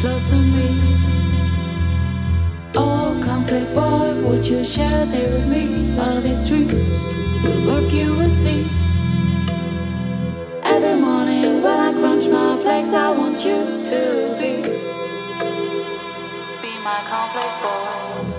close to me. Oh, conflict boy, would you share there with me all these dreams? will work you will see. Every morning when I crunch my flakes, I want you to be be my conflict boy.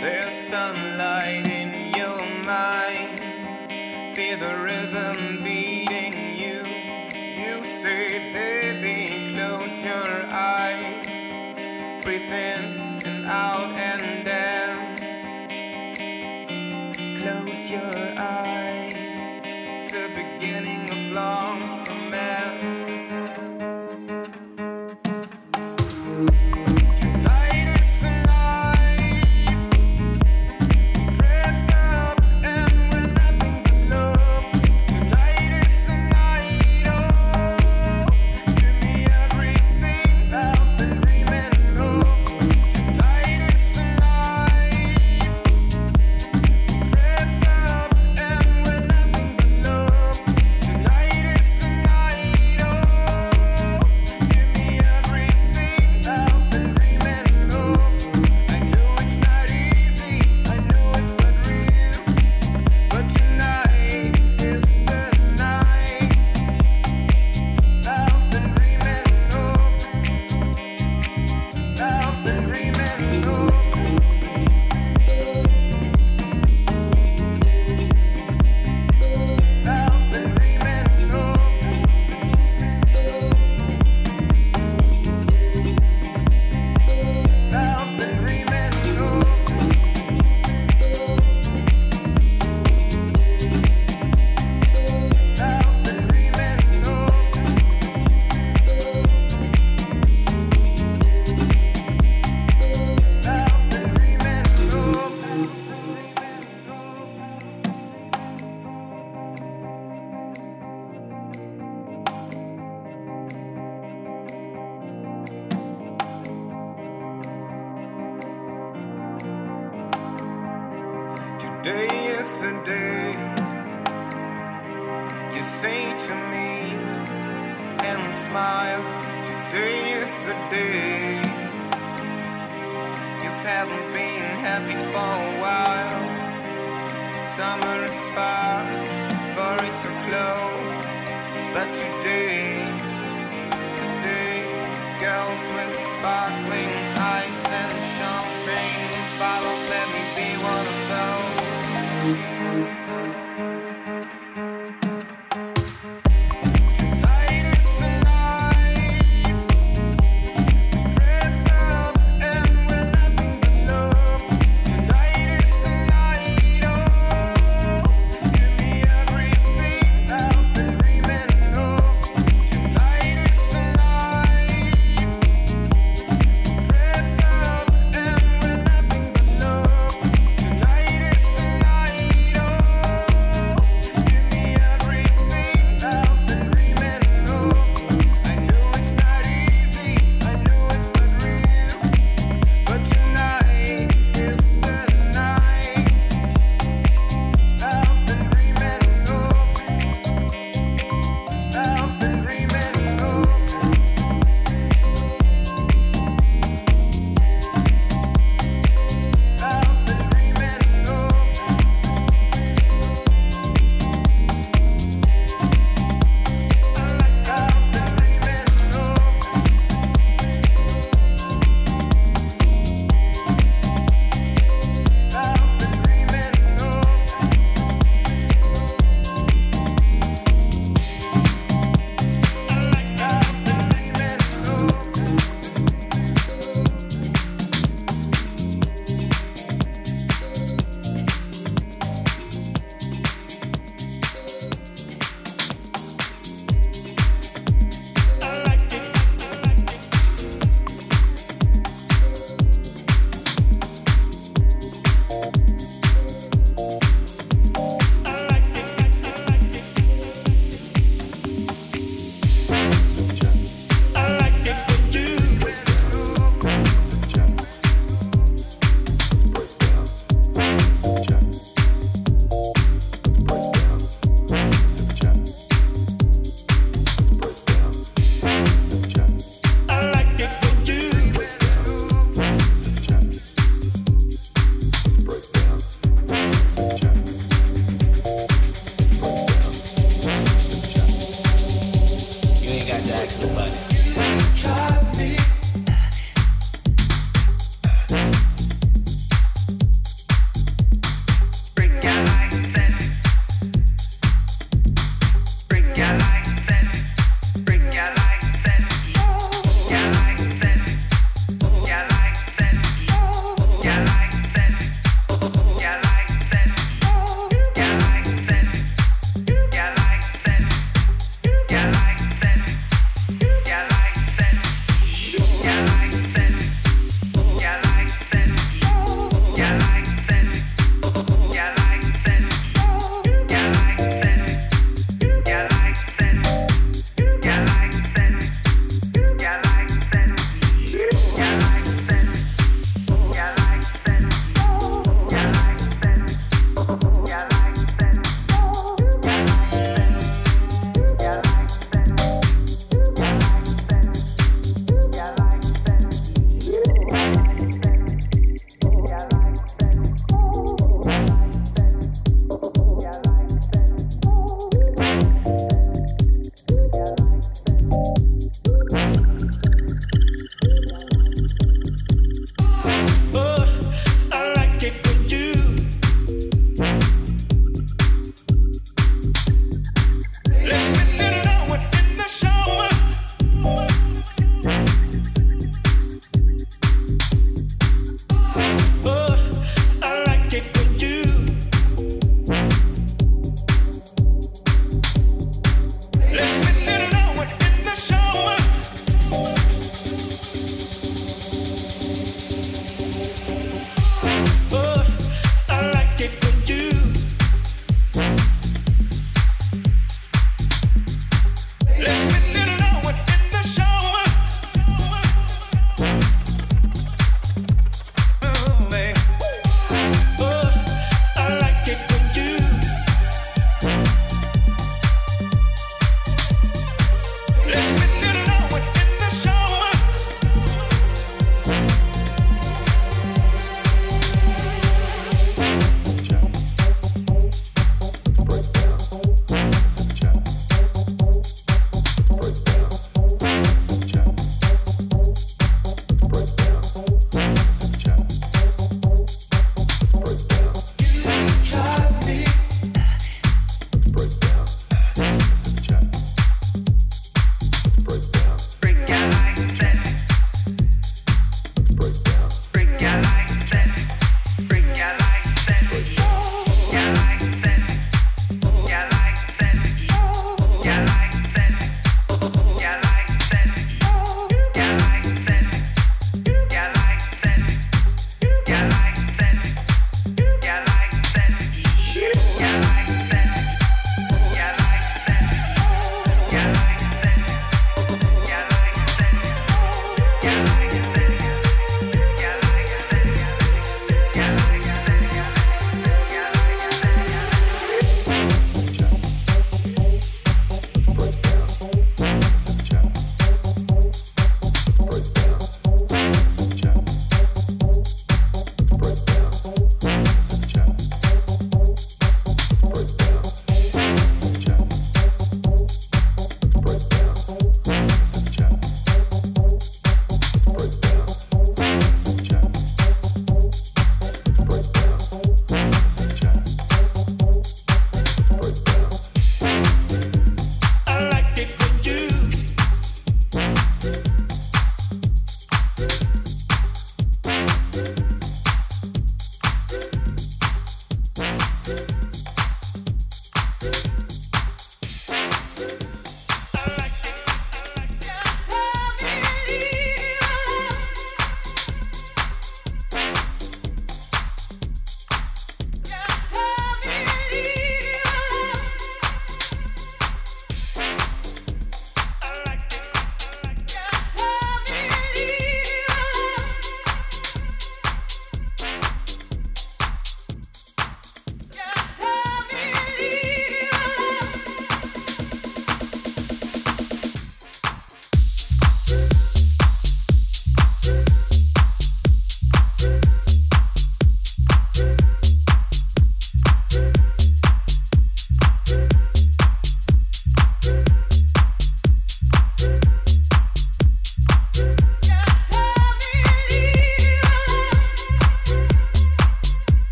There's sunlight in your mind. Feel the rhythm beat. happy for a while. Summer is far, it's so close. But today, today, girls with sparkling eyes and champagne bottles, let me be one of those.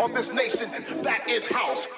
Of this nation. That is. House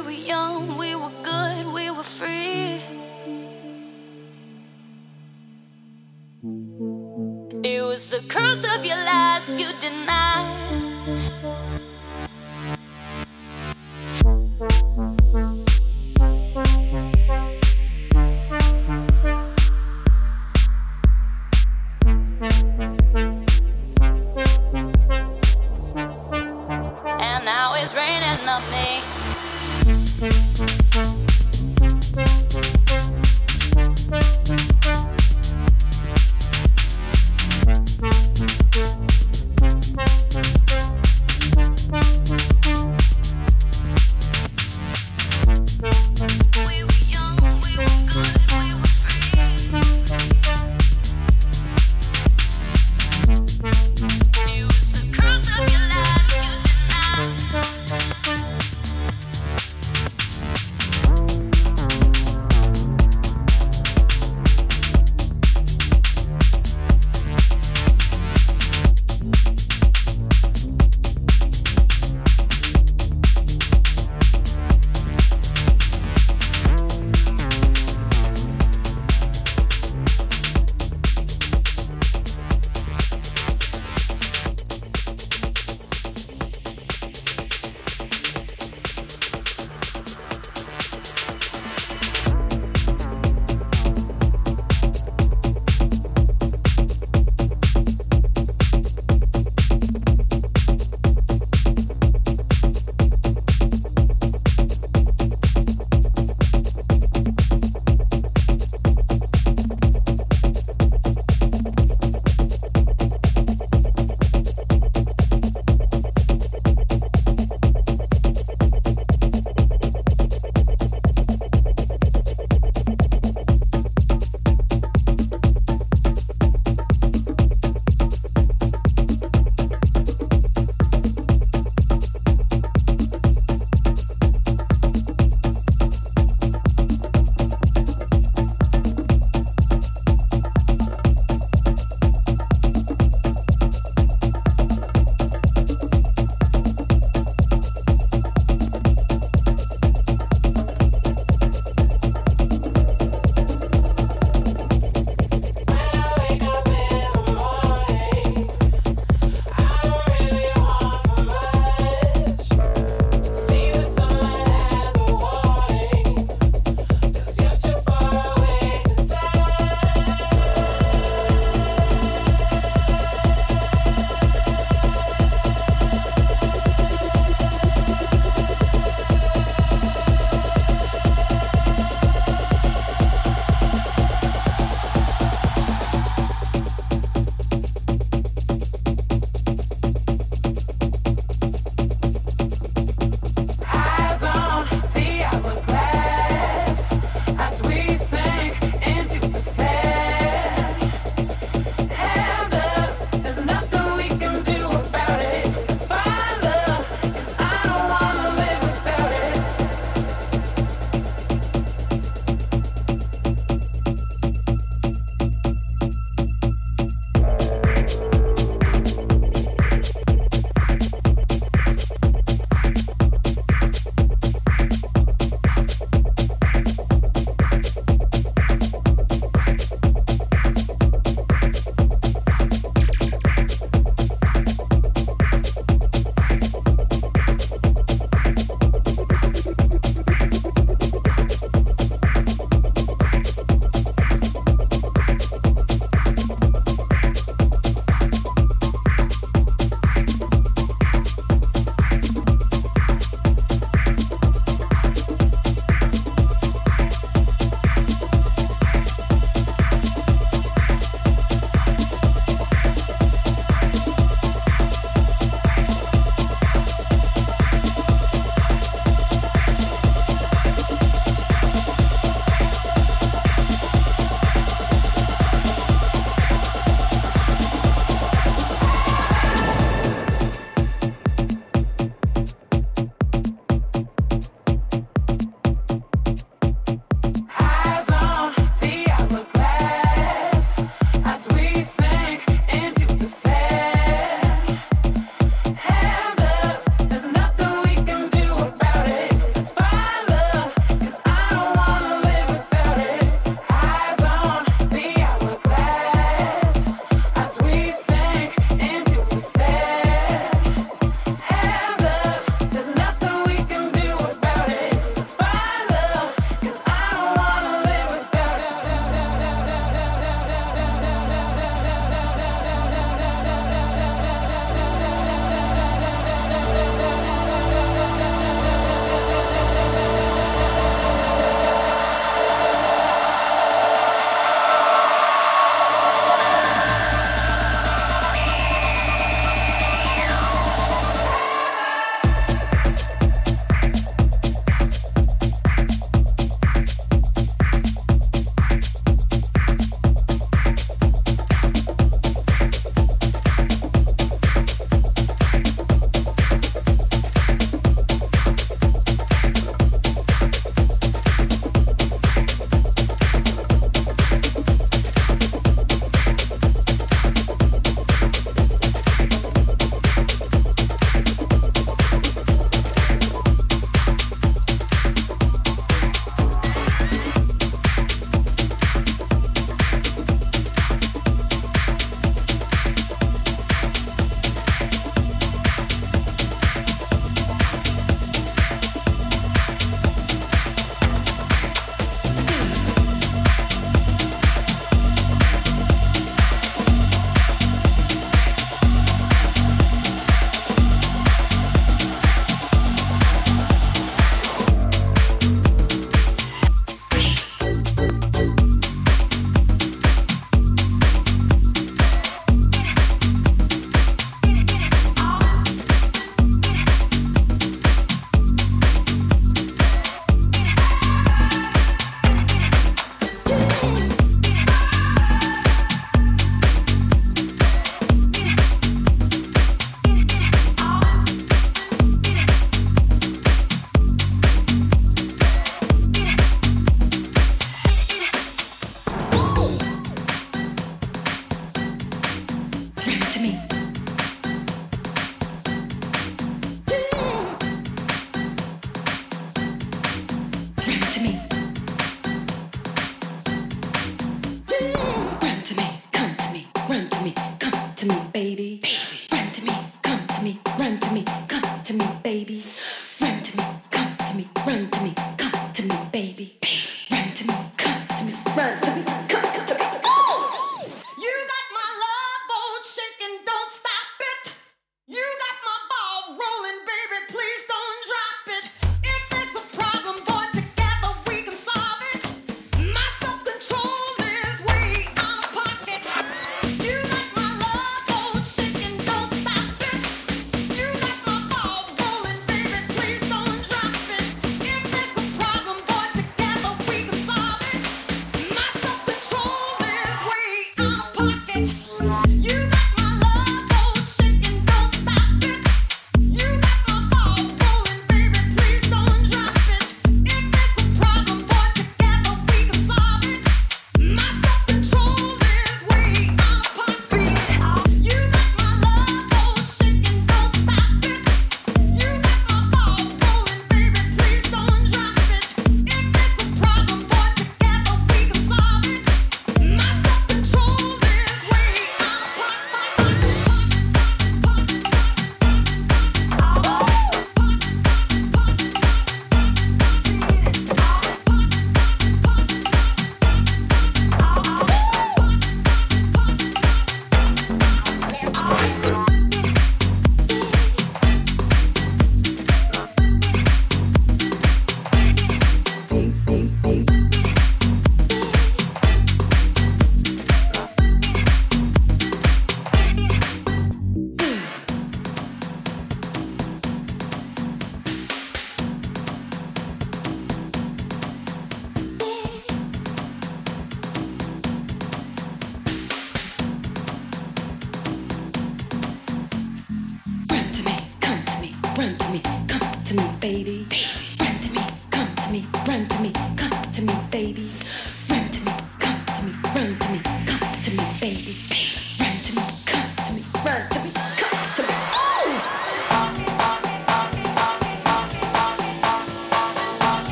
We were young, we were good, we were free. It was the curse of your lies you denied.